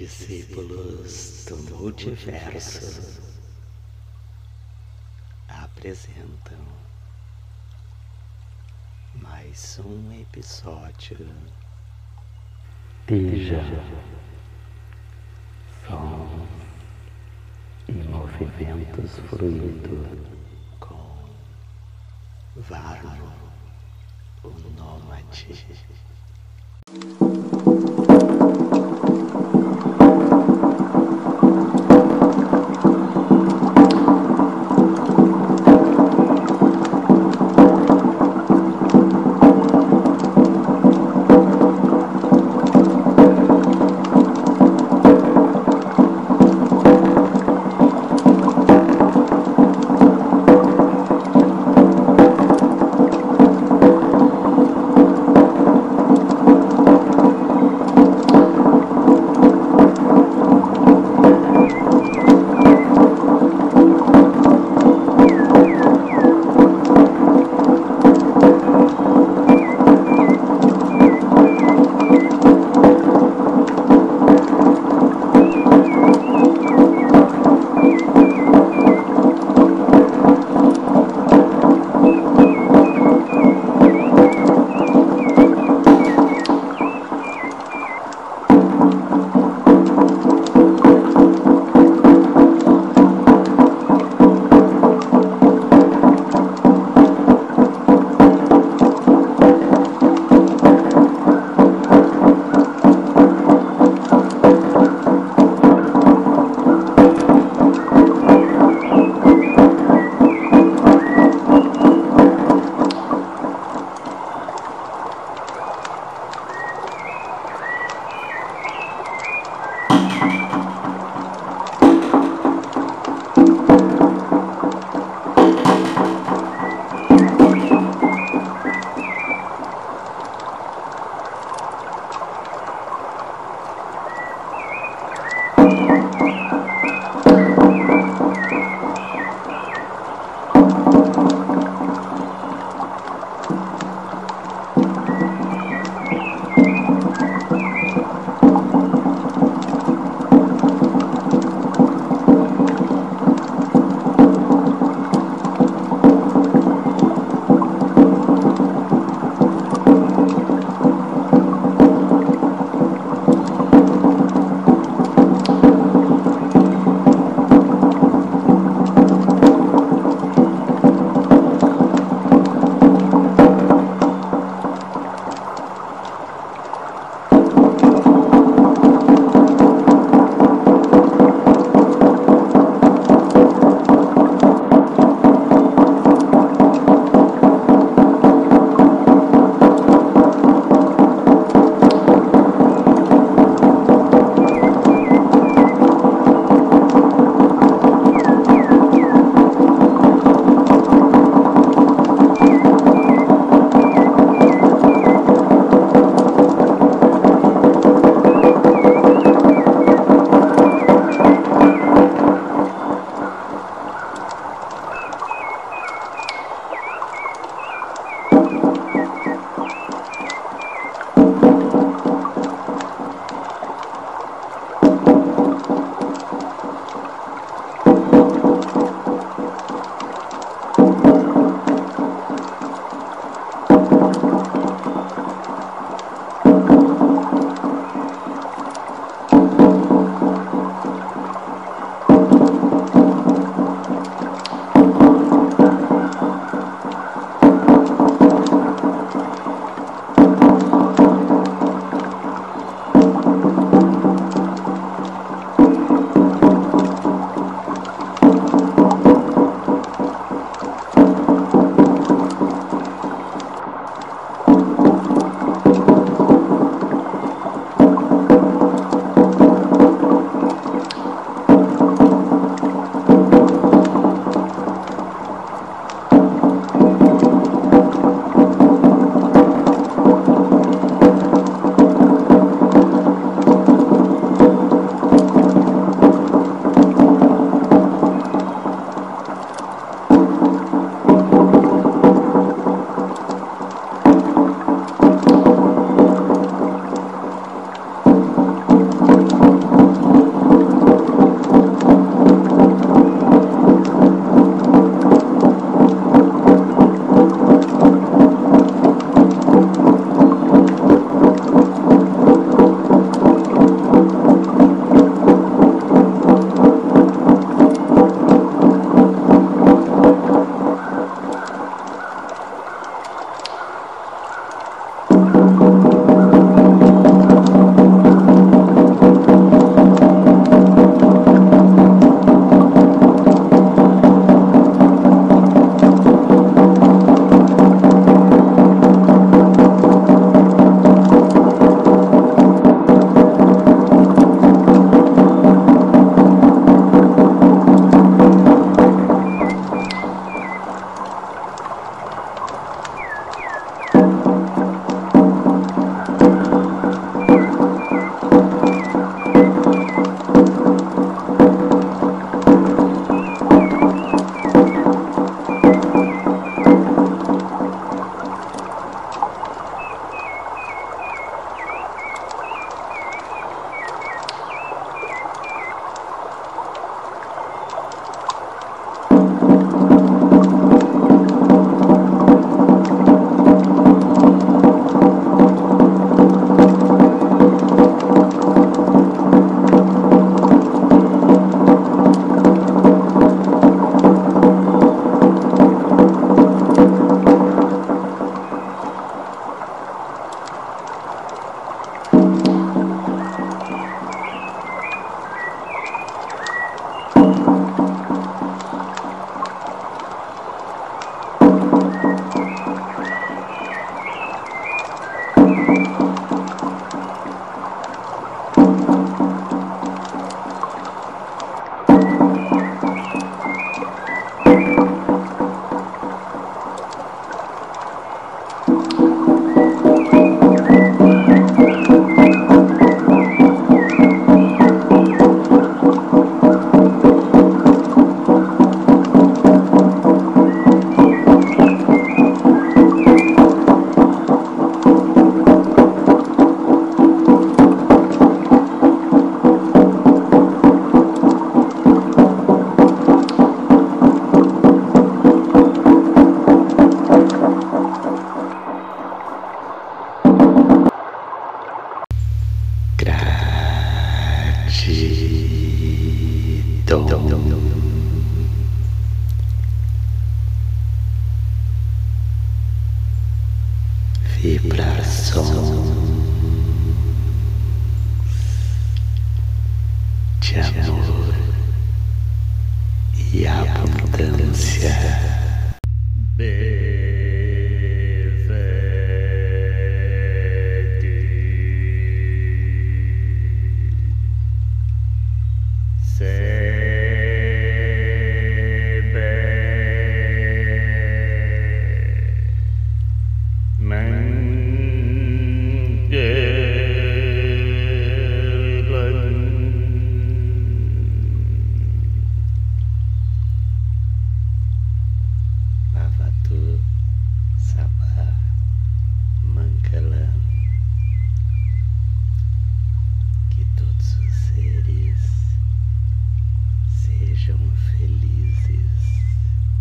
Discípulos do Multiverso apresentam mais um episódio Veja som e movimentos fluidos com Varno, o Nômade. Dom, vibração. De amor e abundância.